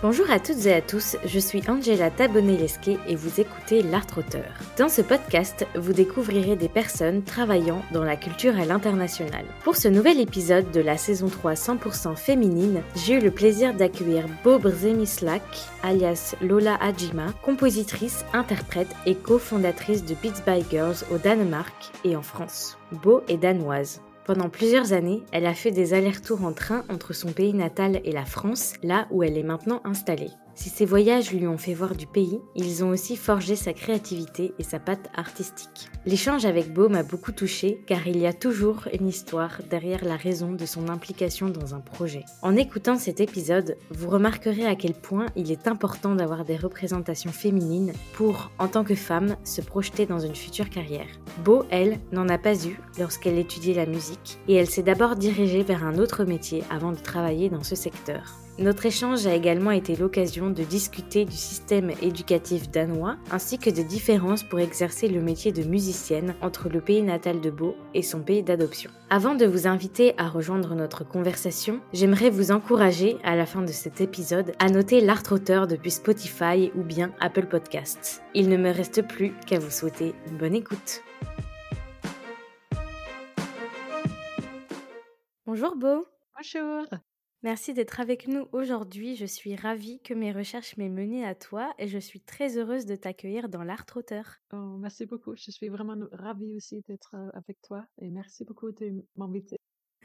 Bonjour à toutes et à tous, je suis Angela Tabonelesque et vous écoutez L'Art Auteur. Dans ce podcast, vous découvrirez des personnes travaillant dans la culture à l'international. Pour ce nouvel épisode de la saison 3 100% féminine, j'ai eu le plaisir d'accueillir Bo Brzemislak, alias Lola Hajima, compositrice, interprète et cofondatrice de Beats by Girls au Danemark et en France. Bo est danoise. Pendant plusieurs années, elle a fait des allers-retours en train entre son pays natal et la France, là où elle est maintenant installée. Si ces voyages lui ont fait voir du pays, ils ont aussi forgé sa créativité et sa patte artistique. L'échange avec Beau m'a beaucoup touchée car il y a toujours une histoire derrière la raison de son implication dans un projet. En écoutant cet épisode, vous remarquerez à quel point il est important d'avoir des représentations féminines pour, en tant que femme, se projeter dans une future carrière. Beau, elle, n'en a pas eu lorsqu'elle étudiait la musique et elle s'est d'abord dirigée vers un autre métier avant de travailler dans ce secteur. Notre échange a également été l'occasion de discuter du système éducatif danois ainsi que des différences pour exercer le métier de musicienne entre le pays natal de Beau et son pays d'adoption. Avant de vous inviter à rejoindre notre conversation, j'aimerais vous encourager à la fin de cet épisode à noter l'art auteur depuis Spotify ou bien Apple Podcasts. Il ne me reste plus qu'à vous souhaiter une bonne écoute. Bonjour Beau. Bonjour. Merci d'être avec nous aujourd'hui. Je suis ravie que mes recherches m'aient mené à toi et je suis très heureuse de t'accueillir dans l'art auteur. Oh, merci beaucoup. Je suis vraiment ravie aussi d'être euh, avec toi et merci beaucoup de m'inviter.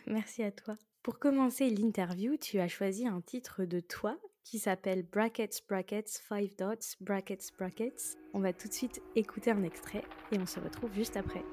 Merci à toi. Pour commencer l'interview, tu as choisi un titre de toi qui s'appelle Brackets, Brackets, Five Dots, Brackets, Brackets. On va tout de suite écouter un extrait et on se retrouve juste après.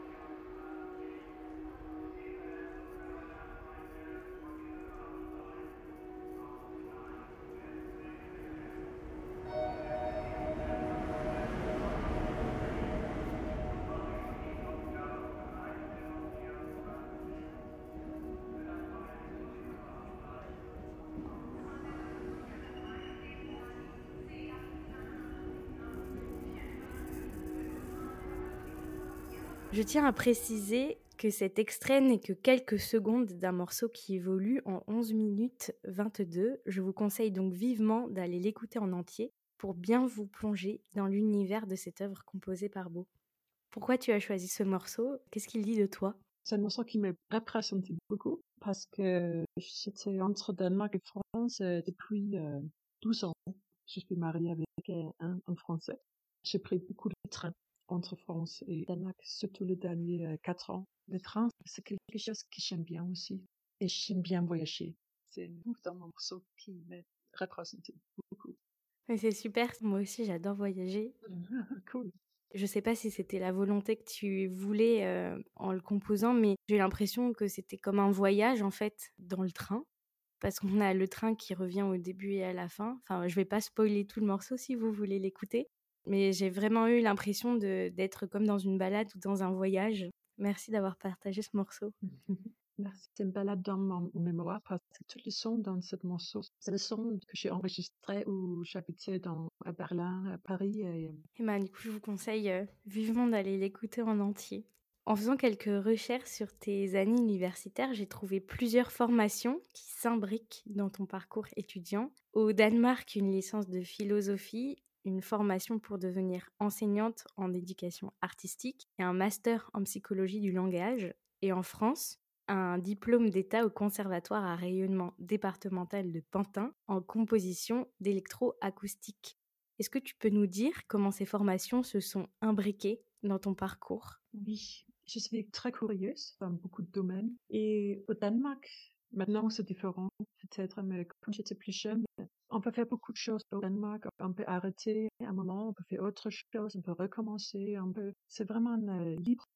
Je tiens à préciser que cet extrait n'est que quelques secondes d'un morceau qui évolue en 11 minutes 22. Je vous conseille donc vivement d'aller l'écouter en entier pour bien vous plonger dans l'univers de cette œuvre composée par Beau. Pourquoi tu as choisi ce morceau? Qu'est-ce qu'il dit de toi? C'est un morceau qui me représente beaucoup parce que j'étais entre Danemark et France euh, depuis 12 ans. Je suis mariée avec un, un Français. J'ai pris beaucoup de trains entre France et Danemark, surtout les derniers quatre ans. Le train, c'est quelque chose que j'aime bien aussi. Et j'aime bien voyager. C'est un morceau qui me représente beaucoup. C'est super, moi aussi j'adore voyager. cool. Je sais pas si c'était la volonté que tu voulais en le composant, mais j'ai l'impression que c'était comme un voyage en fait dans le train. Parce qu'on a le train qui revient au début et à la fin. Enfin, je vais pas spoiler tout le morceau si vous voulez l'écouter. Mais j'ai vraiment eu l'impression d'être comme dans une balade ou dans un voyage. Merci d'avoir partagé ce morceau. Merci. C'est une balade dans mon mémoire parce que tous les sons dans ce morceau, c'est le son que j'ai enregistré où j'habitais à Berlin, à Paris. Et, et ben, du coup, je vous conseille vivement d'aller l'écouter en entier. En faisant quelques recherches sur tes années universitaires, j'ai trouvé plusieurs formations qui s'imbriquent dans ton parcours étudiant. Au Danemark, une licence de philosophie, une formation pour devenir enseignante en éducation artistique et un master en psychologie du langage. Et en France, un diplôme d'État au Conservatoire à rayonnement départemental de Pantin en composition d'électroacoustique. Est-ce que tu peux nous dire comment ces formations se sont imbriquées dans ton parcours? Oui, je suis très curieuse dans beaucoup de domaines. Et au Danemark, maintenant c'est différent peut-être, mais quand j'étais plus jeune, on peut faire beaucoup de choses au Danemark. On peut arrêter un moment, on peut faire autre chose, on peut recommencer, on peut. C'est vraiment euh, libre.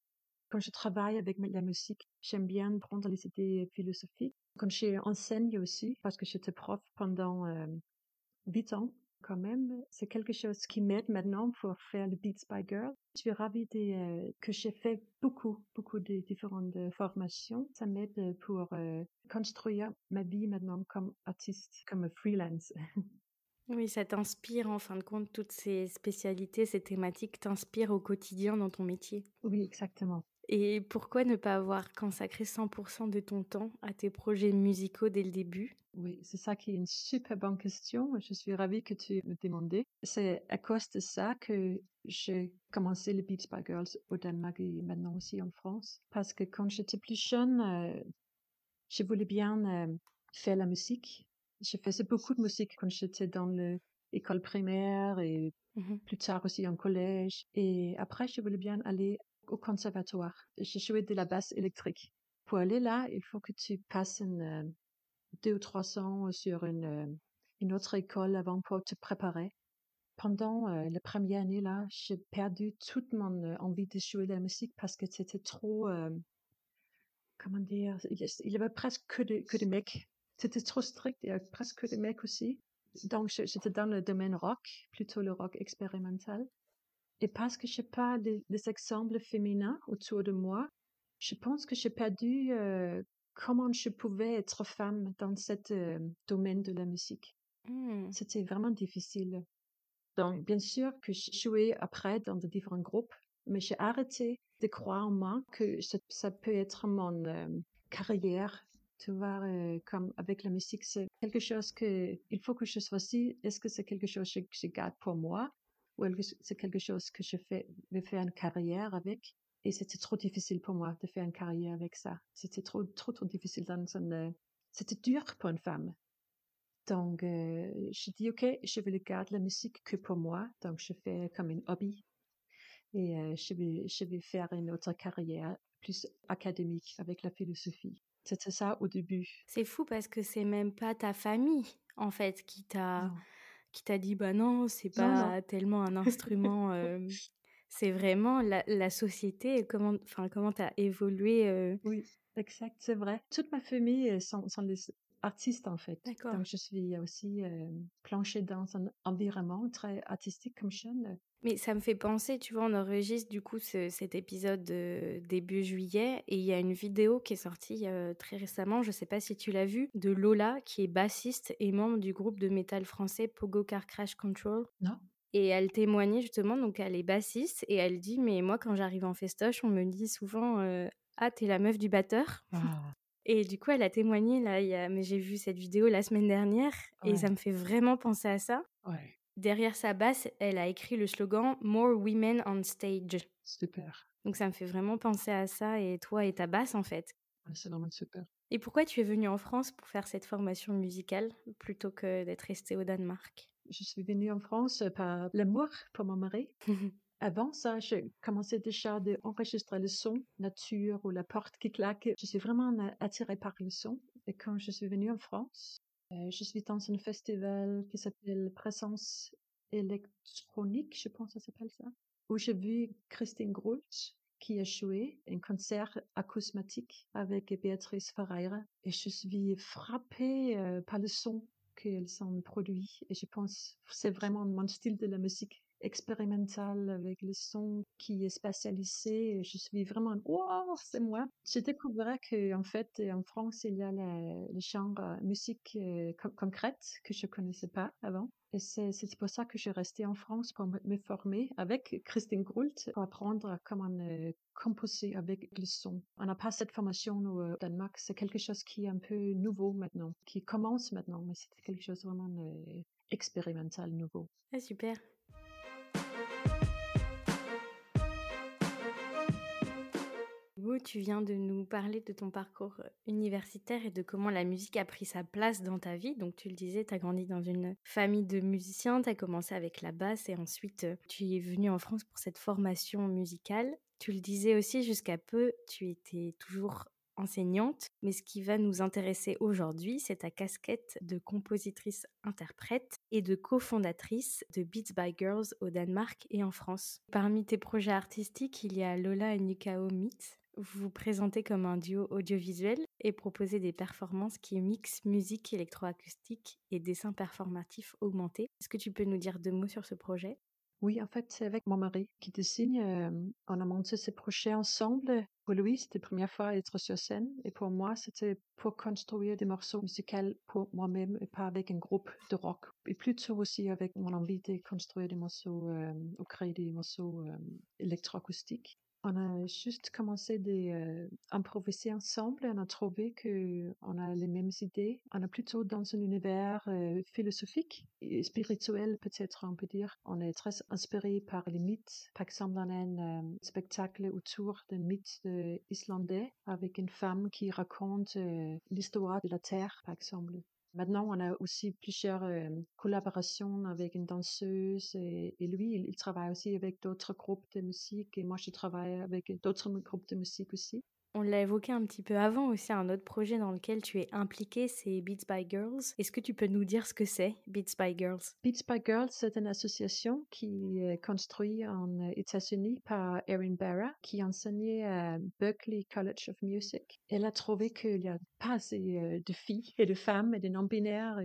Quand je travaille avec la musique, j'aime bien prendre les idées philosophiques. Quand j'enseigne aussi, parce que j'étais prof pendant euh, huit ans, quand même, c'est quelque chose qui m'aide maintenant pour faire le Beats by Girl. Je suis ravie de, euh, que j'ai fait beaucoup, beaucoup de différentes formations. Ça m'aide pour euh, construire ma vie maintenant comme artiste, comme freelance. Oui, ça t'inspire en fin de compte, toutes ces spécialités, ces thématiques t'inspirent au quotidien dans ton métier. Oui, exactement. Et pourquoi ne pas avoir consacré 100% de ton temps à tes projets musicaux dès le début? Oui, c'est ça qui est une super bonne question. Je suis ravie que tu me demandes. C'est à cause de ça que j'ai commencé les Beats by Girls au Danemark et maintenant aussi en France. Parce que quand j'étais plus jeune, euh, je voulais bien euh, faire la musique. Je faisais beaucoup de musique quand j'étais dans l'école primaire et Mmh plus tard aussi en collège. Et après, je voulais bien aller au conservatoire. J'ai joué de la basse électrique. Pour aller là, il faut que tu passes une, euh, deux ou trois ans sur une, une autre école avant pour te préparer. Pendant la première année là, j'ai perdu toute mon envie de jouer de la musique parce que c'était trop, comment dire, il y avait presque que que des mecs. C'était trop strict, il y avait presque que des mecs aussi. Donc, j'étais dans le domaine rock, plutôt le rock expérimental. Et parce que je n'ai pas des, exemples féminins autour de moi, je pense que j'ai perdu comment je pouvais être femme dans ce euh, domaine de la musique. Mmh. C'était vraiment difficile. Donc, bien sûr que j'ai joué après dans de différents groupes, mais j'ai arrêté de croire en moi que ça, peut être mon euh, carrière tu vois, euh, comme avec la musique, c'est quelque chose que il faut que je choisisse. Est-ce que c'est quelque chose que je garde pour moi ou est-ce que c'est quelque chose que je fais, vais faire une carrière avec? Et c'était trop difficile pour moi de faire une carrière avec ça. C'était trop, trop, trop difficile dans une, c'était dur pour une femme. Donc, euh, je dis, OK, je vais garder la musique que pour moi. Donc, je fais comme un hobby. Et euh, je, vais, je vais faire une autre carrière plus académique avec la philosophie. C'était ça au début. C'est fou parce que c'est même pas ta famille, en fait, qui t'a qui t'a dit bah non, c'est pas tellement un instrument. euh, c'est vraiment la, la, société. Comment, enfin, comment t'as évolué. Euh... Oui, exact, c'est vrai. Toute ma famille euh, sont, sont des artistes en fait. Donc je suis aussi euh, planchée dans un environnement très artistique comme jeune. Mais ça me fait penser, tu vois, on enregistre du coup cet épisode de début juillet et il y a une vidéo qui est sortie euh, très récemment, je sais pas si tu l'as vue, de Lola qui est bassiste et membre du groupe de métal français Pogo Car Crash Control. Non. Et elle témoignait justement, donc elle est bassiste et elle dit Mais moi, quand j'arrive en festoche, on me dit souvent euh, Ah, t'es la meuf du batteur. Et du coup, elle a témoigné là, il y a... mais j'ai vu cette vidéo la semaine dernière et ça me fait vraiment penser à ça. Ouais. Derrière sa basse, elle a écrit le slogan More Women on Stage. Super. Donc ça me fait vraiment penser à ça et toi et ta basse en fait. c'est vraiment super. Et pourquoi tu es venue en France pour faire cette formation musicale plutôt que d'être restée au Danemark? Je suis venue en France par l'amour pour mon mari. Avant ça, j'ai commencé déjà à enregistrer le son, nature ou la porte qui claque. Je suis vraiment attirée par le son. Et quand je suis venue en France, euh, je suis dans un festival qui s'appelle Présence électronique, je pense que ça s'appelle ça, où j'ai vu Christine Groult qui a joué un concert acousmatique avec Béatrice Ferreira et je suis frappée euh, par le son qu'elles ont produit et je pense c'est vraiment mon style de la musique expérimental avec le son qui est spatialisé. Je suis vraiment, wow, c'est moi. J'ai découvert que en fait, en France, il y a le genre euh, musique euh, concrète que je connaissais pas avant. Et c'est pour ça que je suis restée en France pour me former avec Christine Groult pour apprendre comment euh, composer avec le son. On n'a pas cette formation au Danemark. C'est quelque chose qui est un peu nouveau maintenant, qui commence maintenant, mais c'est quelque chose vraiment expérimental nouveau. Ah, super. Tu viens de nous parler de ton parcours euh, universitaire et de comment la musique a pris sa place dans ta vie. Donc tu le disais, tu as grandi dans une famille de musiciens, tu as commencé avec la basse et ensuite euh, tu es venu en France pour cette formation musicale. Tu le disais aussi, jusqu'à peu, tu étais toujours enseignante, mais ce qui va nous intéresser aujourd'hui, c'est ta casquette de compositrice-interprète et de cofondatrice de Beats by Girls au Danemark et en France. Parmi tes projets artistiques, il y a Lola et Nikao Meet, vous vous présentez comme un duo audiovisuel et proposez des performances qui mixent musique électroacoustique et dessin performatif augmenté. Est-ce que tu peux nous dire deux mots sur ce projet? Oui, en fait, c'est avec mon mari qui dessine. Euh, on a monté ce projet ensemble. Pour lui, c'était la première fois à être sur scène. Et pour moi, c'était pour construire des morceaux musicaux pour moi-même et pas avec un groupe de rock. Et plutôt aussi avec mon envie de construire des morceaux euh, ou créer des morceaux euh, électroacoustiques. On a juste commencé d'improviser ensemble. On a trouvé que on a les mêmes idées. On est plutôt dans un univers philosophique et spirituel, peut-être on peut dire. On est très inspiré par les mythes. Par exemple, on un spectacle autour d'un mythe islandais avec une femme qui raconte l'histoire de la Terre, par exemple. Maintenant, on a aussi plusieurs collaborations avec une danseuse et, lui, il, travaille aussi avec d'autres groupes de musique et moi, je travaille avec d'autres groupes de musique aussi. On l'a évoqué un petit peu avant aussi, un autre projet dans lequel tu es impliqué, c'est Beats by Girls. Est-ce que tu peux nous dire ce que c'est, Beats by Girls? Beats by Girls, c'est une association qui est construite en États-Unis par Erin Barra, qui enseignait à Berklee College of Music. Elle a trouvé qu'il n'y a pas assez euh, de filles et de femmes et de non-binaires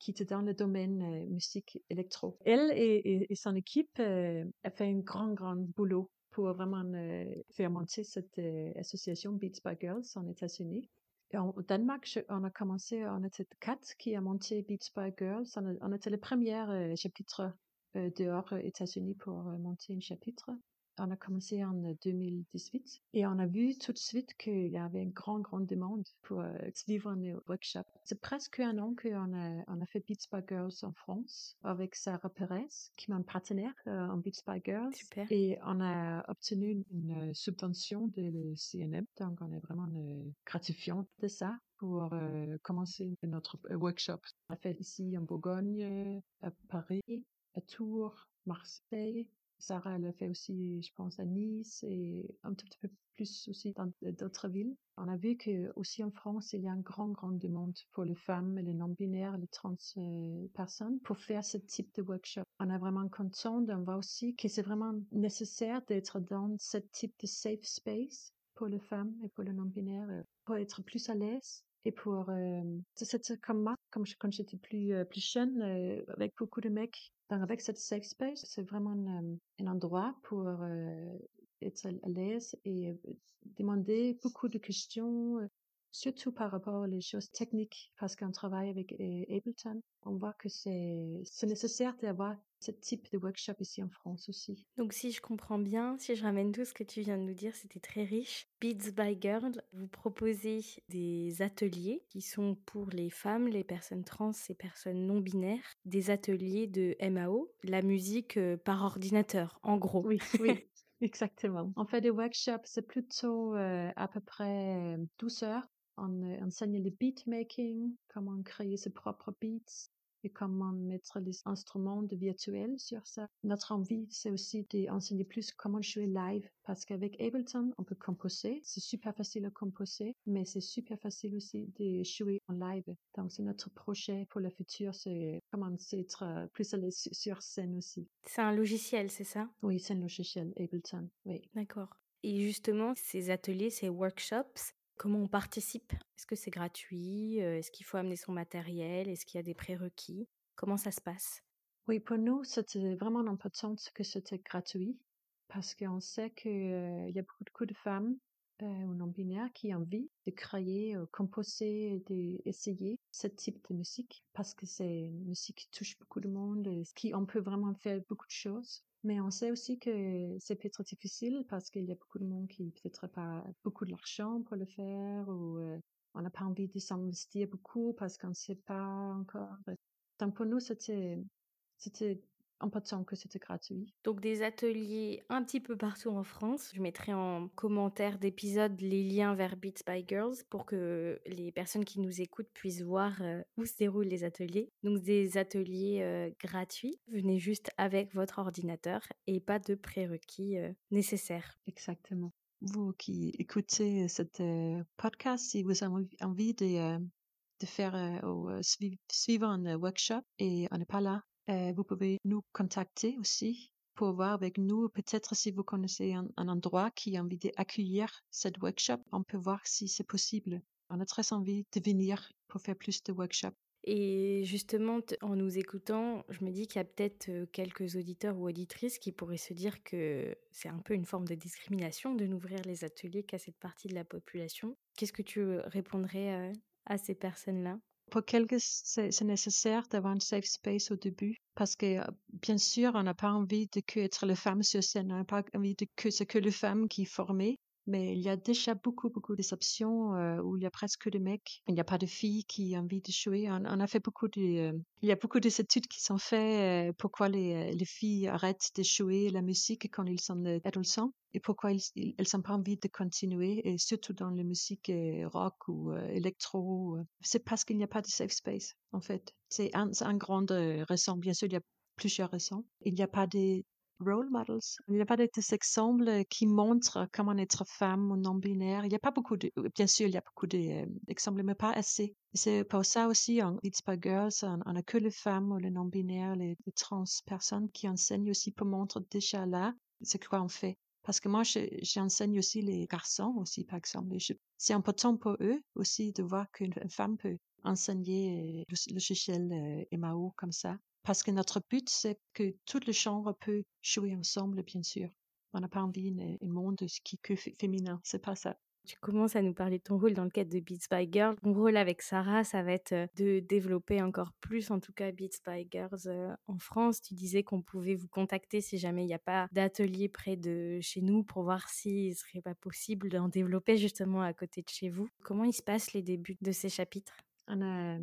qui étaient dans le domaine euh, musique électro. Elle et, son équipe euh, a fait un grand, grand boulot pour vraiment euh, faire monter cette euh, association Beats by Girls en États-Unis. Au Danemark, on a commencé, euh, on était quatre qui a monté Beats by Girls. On, était les premières euh, chapitre euh, dehors euh, États-Unis pour monter un chapitre. On a commencé en 2018 et on a vu tout de suite qu'il y avait une grande, grande demande pour euh, suivre un workshop. C'est presque un an qu'on a, on a fait Beats by Girls en France avec Sarah Perez, qui est mon partenaire en Beats by Girls. Super. Et on a obtenu une, subvention de CNM, donc on est vraiment gratifiant de ça pour commencer notre workshop. On a fait ici en Bourgogne, à Paris, à Tours, Marseille, Sarah, elle a fait aussi, je pense, à Nice et un tout petit peu plus aussi dans d'autres villes. On a vu que aussi en France, il y a une grande, grande demande pour les femmes, les non-binaires, les trans euh, personnes pour faire ce type de workshop. On est vraiment content d'en voir aussi que c'est vraiment nécessaire d'être dans ce type de safe space pour les femmes et pour les non-binaires euh, pour être plus à l'aise et pour euh, c'est comme moi comme quand j'étais plus euh, plus jeune euh, avec beaucoup de mecs donc avec cette safe space c'est vraiment un endroit pour être à l'aise et demander beaucoup de questions surtout par rapport aux choses techniques, parce qu'on travaille avec euh, Ableton, on voit que c'est nécessaire d'avoir ce type de workshop ici en France aussi. Donc si je comprends bien, si je ramène tout ce que tu viens de nous dire, c'était très riche. Beats by Girl, vous proposez des ateliers qui sont pour les femmes, les personnes trans et personnes non binaires, des ateliers de MAO, la musique euh, par ordinateur, en gros. Oui, oui. Exactement. On fait des workshops, c'est plutôt euh, à peu près 12 heures on euh, enseigne le beatmaking, comment créer ses propres beats et comment mettre les instruments de virtuel sur ça. Notre envie, c'est aussi d'enseigner plus comment jouer live parce qu'avec Ableton, on peut composer. C'est super facile à composer, mais c'est super facile aussi de jouer en live. Donc, c'est notre projet pour le futur, c'est comment être euh, plus à sur scène aussi. C'est un logiciel, c'est ça? Oui, c'est un logiciel Ableton, oui. D'accord. Et justement, ces ateliers, ces workshops, Comment on participe? Est-ce que c'est gratuit? Euh, Est-ce qu'il faut amener son matériel? Est-ce qu'il y a des prérequis? Comment ça se passe? Oui, pour nous, c'était vraiment important que c'était gratuit parce qu'on sait qu'il euh, y a beaucoup de femmes euh, ou non-binaires qui ont envie de créer, de composer, d'essayer ce type de musique parce que c'est une musique qui touche beaucoup de monde, et qui on peut vraiment faire beaucoup de choses. Mais on sait aussi que c'est peut-être difficile parce qu'il y a beaucoup de monde qui peut-être pas beaucoup de l'argent pour le faire ou euh, on n'a pas envie de s'investir beaucoup parce qu'on ne sait pas encore. Donc pour nous, c'était, c'était important que c'était gratuit. Donc des ateliers un petit peu partout en France. Je mettrai en commentaire d'épisode les liens vers Beats by Girls pour que les personnes qui nous écoutent puissent voir euh, où se déroulent les ateliers. Donc des ateliers euh, gratuits. Venez juste avec votre ordinateur et pas de prérequis euh, nécessaires. Exactement. Vous qui écoutez cette podcast, si vous avez envie de, de faire ou suivre un workshop et on n'est pas là euh, vous pouvez nous contacter aussi pour voir avec nous, peut-être si vous connaissez un, endroit qui a envie d'accueillir cette workshop, on peut voir si c'est possible. On a très envie de venir pour faire plus de workshops. Et justement, en nous écoutant, je me dis qu'il y a peut-être euh, quelques auditeurs ou auditrices qui pourraient se dire que c'est un peu une forme de discrimination de n'ouvrir les ateliers qu'à cette partie de la population. Qu'est-ce que tu répondrais euh, à ces personnes-là? Pour quelques, c'est nécessaire d'avoir un safe space au début parce que, bien sûr, on n'a pas envie de que être les femmes sur scène, on n'a pas envie de que c'est que les femmes qui formées mais il y a déjà beaucoup, beaucoup d'exceptions euh, où il y a presque des mecs. Il n'y a pas de filles qui ont envie de jouer. On, a fait beaucoup de, euh, il y a beaucoup d'études qui sont faites euh, pourquoi les, les, filles arrêtent de jouer la musique quand ils sont adolescents et pourquoi elles n'ont pas envie de continuer, et surtout dans la musique rock ou électro. C'est parce qu'il n'y a pas de safe space, en fait. C'est un, un grand raison. Bien sûr, il y a plusieurs raisons. Il n'y a pas de role models. Il n'y a pas d'exemples qui montrent comment être femme ou non-binaire. Il n'y a pas beaucoup de, bien sûr, il y a beaucoup d'exemples, mais pas assez. C'est pour ça aussi, en It's by Girls, on n'a que les femmes ou les non-binaires, les, trans personnes qui enseignent aussi pour montrer déjà là, c'est quoi on fait. Parce que moi, j'enseigne aussi les garçons aussi, par exemple. C'est important pour eux aussi de voir qu'une femme peut enseigner le, le logiciel euh, MAO comme ça. Parce que notre but, c'est que toutes les genres peuvent jouer ensemble, bien sûr. On n'a pas envie d'un monde qui que féminin, c'est pas ça. Tu commences à nous parler de ton rôle dans le cadre de Beats by Girls. Ton rôle avec Sarah, ça va être euh, de développer encore plus, en tout cas, Beats by Girls euh, en France. Tu disais qu'on pouvait vous contacter si jamais il n'y a pas d'atelier près de chez nous pour voir s'il ne serait pas possible d'en développer justement à côté de chez vous. Comment il se passe les débuts de ces chapitres? On a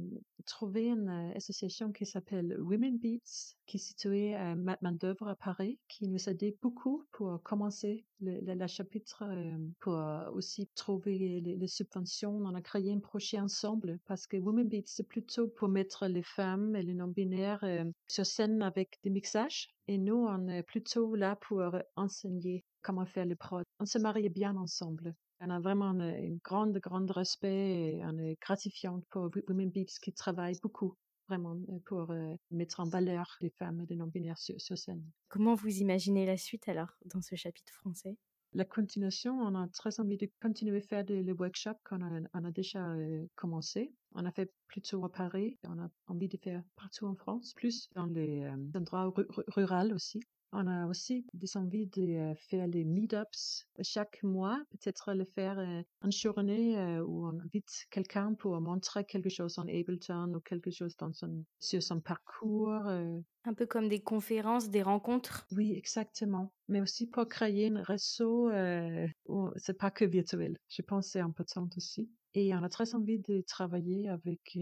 trouvé une association qui s'appelle Women Beats, qui est située à Main-d'œuvre à Paris, qui nous a aidé beaucoup pour commencer le, le, chapitre, pour aussi trouver les, subventions. On a créé un projet ensemble parce que Women Beats, c'est plutôt pour mettre les femmes et les non-binaires sur scène avec des mixages. Et nous, on est plutôt là pour enseigner comment faire les prods. On se marie bien ensemble. On a vraiment un grande, grande respect et on est gratifiante pour Women Beats qui travaillent beaucoup vraiment euh, pour euh, mettre en valeur les femmes et les non-binaires sur, scène. Comment vous imaginez la suite alors dans ce chapitre français? La continuation, on a très envie de continuer à faire les workshops qu'on a, on a déjà euh, commencé. On a fait plutôt à Paris, on a envie de faire partout en France, plus dans les endroits ruraux aussi. On a aussi des envies de euh, faire les meetups chaque mois, peut-être le faire euh, en journée euh, où on invite quelqu'un pour montrer quelque chose en Ableton ou quelque chose dans son, sur son parcours. Un peu comme des conférences, des rencontres. Oui, exactement. Mais aussi pour créer un réseau où c'est pas que virtuel. Je pense que c'est important aussi. Et on a très envie de travailler avec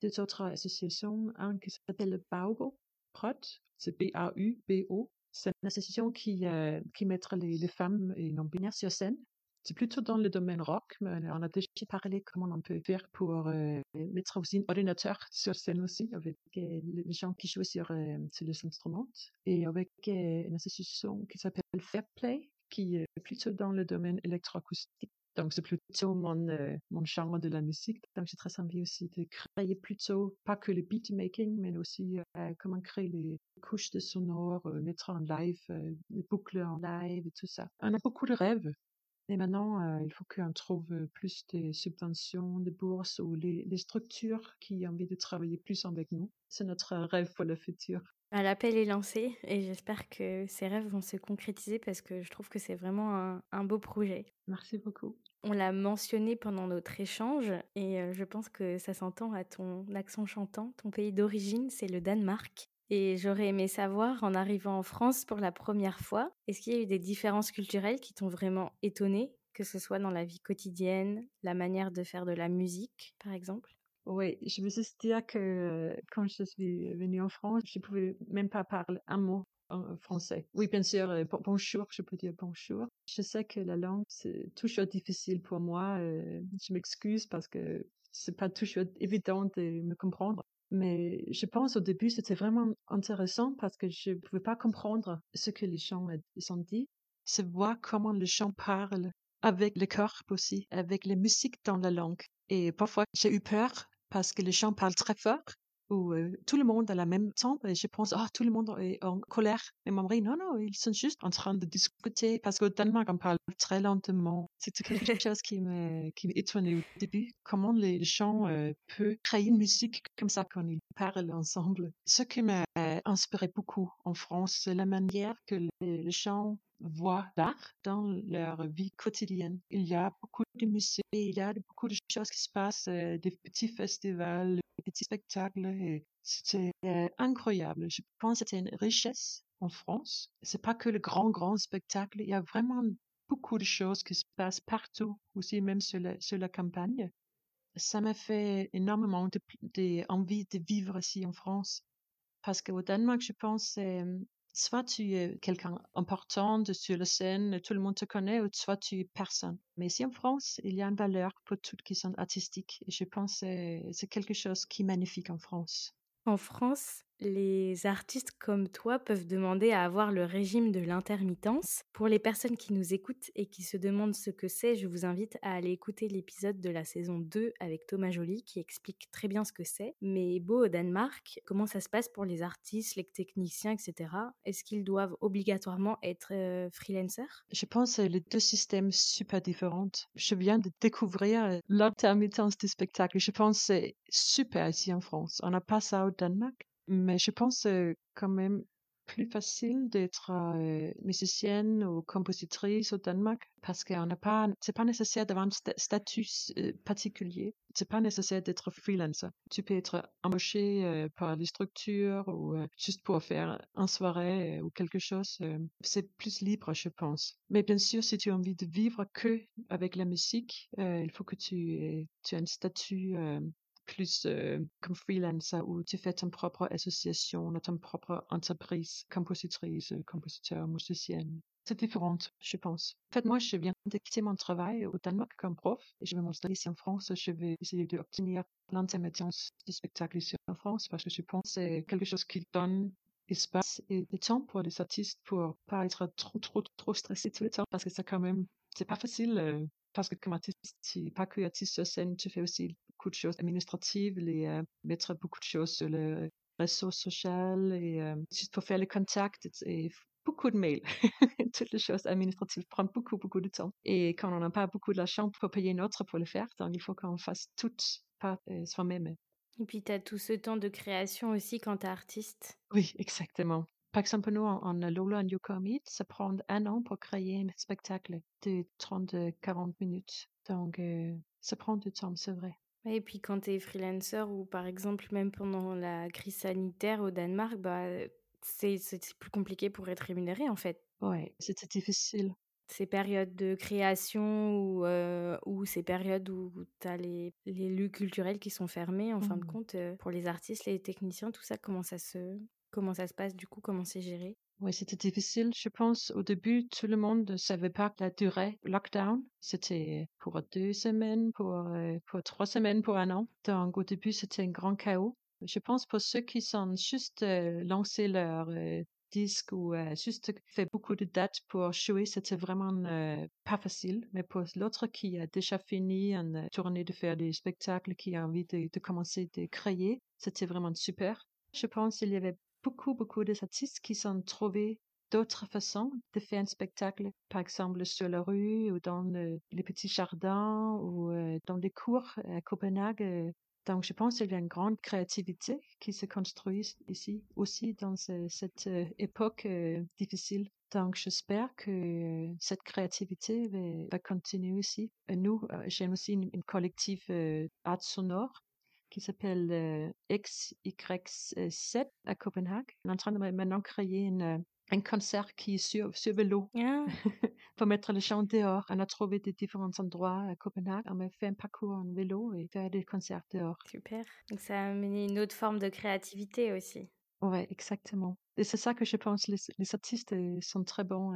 des autres associations, un qui s'appelle le Baubo, c'est B-A-U-B-O. C'est une association qui, euh, qui mettra les, les, femmes et non-binaires sur scène. C'est plutôt dans le domaine rock, mais on a déjà parlé comment on peut faire pour euh, mettre aussi un ordinateur sur scène aussi, avec euh, les gens qui jouent sur, sur les instruments, et avec une association qui s'appelle Fairplay, qui est plutôt dans le domaine électroacoustique. Donc, c'est plutôt mon, euh, mon charme de la musique. Donc, j'ai très envie aussi de créer plutôt, pas que le beatmaking, mais aussi euh, comment créer les couches de sonore, euh, mettre en live, les boucles en live et tout ça. On a beaucoup de rêves. Et maintenant, il faut qu'on trouve plus de subventions, des bourses ou les, les structures qui ont envie de travailler plus avec nous. C'est notre rêve pour le futur. Bah, l'appel est lancé et j'espère que ces rêves vont se concrétiser parce que je trouve que c'est vraiment un, un, beau projet. Merci beaucoup. On l'a mentionné pendant notre échange et je pense que ça s'entend à ton accent chantant. Ton pays d'origine, c'est le Danemark. Et j'aurais aimé savoir, en arrivant en France pour la première fois, est-ce qu'il y a eu des différences culturelles qui t'ont vraiment étonné, que ce soit dans la vie quotidienne, la manière de faire de la musique, par exemple? Oui, je veux juste dire que quand je suis venue en France, je ne pouvais même pas parler un mot français. Oui, bien sûr, euh, bonjour, je peux dire bonjour. Je sais que la langue, c'est toujours difficile pour moi. Euh, je m'excuse parce que c'est pas toujours évident de me comprendre. Mais je pense au début, c'était vraiment intéressant parce que je ne pouvais pas comprendre ce que les gens ont dit. C'est voir comment les gens parlent avec le corps aussi, avec les musiques dans la langue. Et parfois, j'ai eu peur parce que les gens parlent très fort où tout le monde à la même temps, et je pense, ah, tout le monde est en colère. Et mon mari, non, non, ils sont juste en train de discuter parce qu'au Danemark, on parle très lentement. C'est quelque chose qui me, qui m'étonnait au début. Comment les gens peuvent créer une musique comme ça quand ils parlent ensemble. Ce qui m'a inspiré beaucoup en France, c'est la manière que les gens voient l'art dans leur vie quotidienne. Il y a beaucoup de musées, il y a beaucoup de choses qui se passent, euh, des petits festivals, des petits spectacles. C'était euh, incroyable. Je pense que c'était une richesse en France. C'est pas que le grand, grand spectacle. Il y a vraiment beaucoup de choses qui se passent partout, aussi même sur la, campagne. Ça m'a fait énormément de, de de vivre ici en France. Parce qu'au Danemark, je pense, soit tu es quelqu'un important sur la scène, tout le monde te connaît, ou soit tu es personne. Mais ici en France, il y a une valeur pour toutes qui sont artistiques. Et je pense que c'est quelque chose qui est magnifique en France. En France, les artistes comme toi peuvent demander à avoir le régime de l'intermittence. Pour les personnes qui nous écoutent et qui se demandent ce que c'est, je vous invite à aller écouter l'épisode de la saison 2 avec Thomas Joly qui explique très bien ce que c'est. Mais beau au Danemark, comment ça se passe pour les artistes, les techniciens, etc. Est-ce qu'ils doivent obligatoirement être euh, freelancers? Je pense les deux systèmes super différents. Je viens de découvrir euh, l'intermittence du spectacle. Je pense que c'est super ici en France. On n'a pas ça au Danemark. Mais je pense quand même plus facile d'être musicienne ou compositrice au Danemark parce qu'on n'a pas, c'est pas nécessaire d'avoir un statut particulier. C'est pas nécessaire d'être freelancer. Tu peux être embauché par les structures ou juste pour faire un soirée ou quelque chose. c'est plus libre, je pense. Mais bien sûr, si tu as envie de vivre que avec la musique, il faut que tu, tu aies un statut plus euh, comme freelancer où tu fais ton propre association, ton propre entreprise, compositrice, compositeur, musicienne. C'est différent, je pense. En fait, moi, je viens de quitter mon travail au Danemark comme prof et je vais m'installer ici en France. Je vais essayer d'obtenir l'intermittence du spectacle ici en France parce que je pense que c'est quelque chose qui donne espace et du temps pour les artistes pour pas être trop, trop, trop stressés tout le temps parce que c'est quand même, c'est pas facile euh, parce que comme artiste, tu pas que artiste sur scène, tu fais aussi beaucoup de choses administratives, les, euh, mettre beaucoup de choses sur le réseau social et euh, juste pour faire les contacts et beaucoup de mails. Toutes les choses administratives prennent beaucoup, beaucoup de temps. Et quand on n'a pas beaucoup d'argent pour payer une autre pour le faire, donc il faut qu'on fasse tout par euh, soi-même. Et puis, tu as tout ce temps de création aussi quand tu es artiste. Oui, exactement. Par exemple, nous, en, Lola and Yokomit, ça prend un an pour créer un spectacle de 30-40 minutes. Donc, ça prend du temps, c'est vrai. Et puis quand tu es freelancer ou par exemple même pendant la crise sanitaire au Danemark, bah, c'est plus compliqué pour être rémunéré en fait. Ouais, c'était difficile. Ces périodes de création ou, ou ces périodes où tu as les, les, lieux culturels qui sont fermés, en fin de mmh. compte, pour les artistes, les techniciens, tout ça, comment ça se, comment ça se passe du coup, comment c'est géré? Oui, c'était difficile. Je pense au début, tout le monde ne savait pas la durée lockdown. C'était pour deux semaines, pour, euh, pour trois semaines, pour un an. Donc au début, c'était un grand chaos. Je pense pour ceux qui sont juste euh, lancé leur euh, disque ou juste fait beaucoup de dates pour jouer, c'était vraiment pas facile. Mais pour l'autre qui a déjà fini une tournée de faire des spectacles, qui a envie de, de commencer de créer, c'était vraiment super. Je pense qu'il y avait beaucoup, beaucoup d'artistes qui sont trouvés d'autres façons de faire un spectacle, par exemple sur la rue ou dans les petits jardins ou euh, dans les cours à Copenhague. Euh. Donc, je pense qu'il y a une grande créativité qui se construit ici aussi dans cette euh, époque difficile. Donc, j'espère que cette créativité va, continuer ici. nous, j'aime aussi une collective art sonore qui s'appelle euh, XY7 à Copenhague. On est en train de maintenant créer une, euh, un concert qui est sur, sur vélo ah. pour mettre les gens dehors. On a trouvé des différents endroits à Copenhague. On a fait un parcours en vélo et faire des concerts dehors. Super. Donc ça a amené une autre forme de créativité aussi. Oui, exactement. Et c'est ça que je pense, les, les artistes euh, sont très bons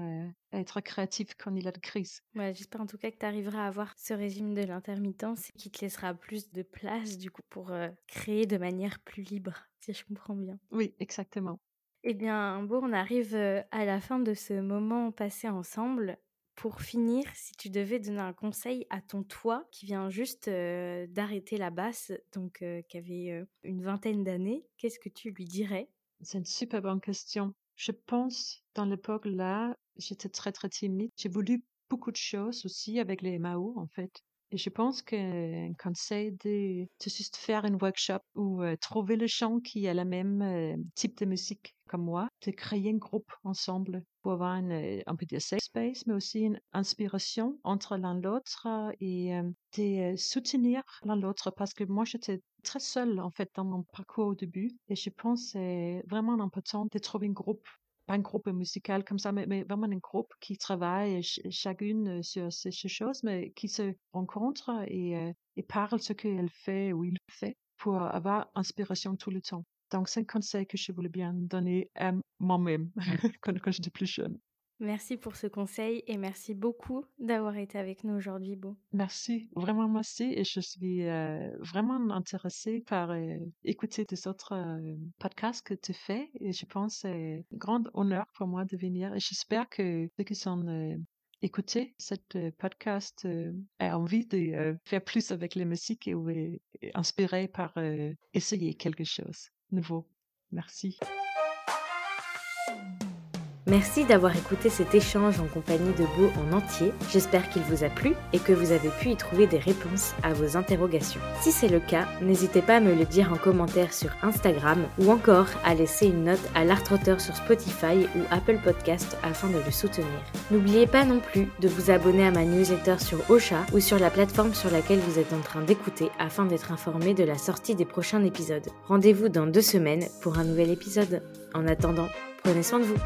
à, être créatifs quand il y a de crise. Ouais, J'espère en tout cas que tu arriveras à avoir ce régime de l'intermittence qui te laissera plus de place du coup pour euh, créer de manière plus libre, si je comprends bien. Oui, exactement. Eh bien, bon, on arrive euh, à la fin de ce moment passé ensemble. Pour finir, si tu devais donner un conseil à ton toi qui vient juste d'arrêter la basse, donc qui avait une vingtaine d'années, qu'est-ce que tu lui dirais? C'est une super bonne question. Je pense, dans l'époque là, j'étais très très timide. J'ai voulu beaucoup de choses aussi avec les Mao en fait. Je pense qu'un conseil de, de juste faire un workshop ou trouver le chant qui a le même type de musique comme moi, de créer un groupe ensemble pour avoir une, euh, un peu de safe space, mais aussi une inspiration entre l'un l'autre et de soutenir l'un l'autre. Parce que moi, j'étais très seule en fait dans mon parcours au début et je pense que c'est vraiment important de trouver un groupe pas un groupe musical comme ça, mais, vraiment un groupe qui travaille chacune sur ces, choses, mais qui se rencontre et, et parle ce qu'elle fait ou il fait pour avoir inspiration tout le temps. Donc, c'est un conseil que je voulais bien donner à moi-même quand, quand j'étais plus jeune. Merci pour ce conseil et merci beaucoup d'avoir été avec nous aujourd'hui, Beau. Merci, vraiment merci. Et je suis euh, vraiment intéressée par euh, écouter des autres euh, podcasts que tu fais. Je pense que c'est un grand honneur pour moi de venir. Et j'espère que ceux qui sont écoutés cette podcast ont envie de faire plus avec la musique et, et inspirés par essayer quelque chose nouveau. Merci. Merci d'avoir écouté cet échange en compagnie de Beau en entier. J'espère qu'il vous a plu et que vous avez pu y trouver des réponses à vos interrogations. Si c'est le cas, n'hésitez pas à me le dire en commentaire sur Instagram ou encore à laisser une note à l'Artroteur sur Spotify ou Apple Podcast afin de le soutenir. N'oubliez pas non plus de vous abonner à ma newsletter sur Ocha ou sur la plateforme sur laquelle vous êtes en train d'écouter afin d'être informé de la sortie des prochains épisodes. Rendez-vous dans deux semaines pour un nouvel épisode. En attendant, prenez soin de vous.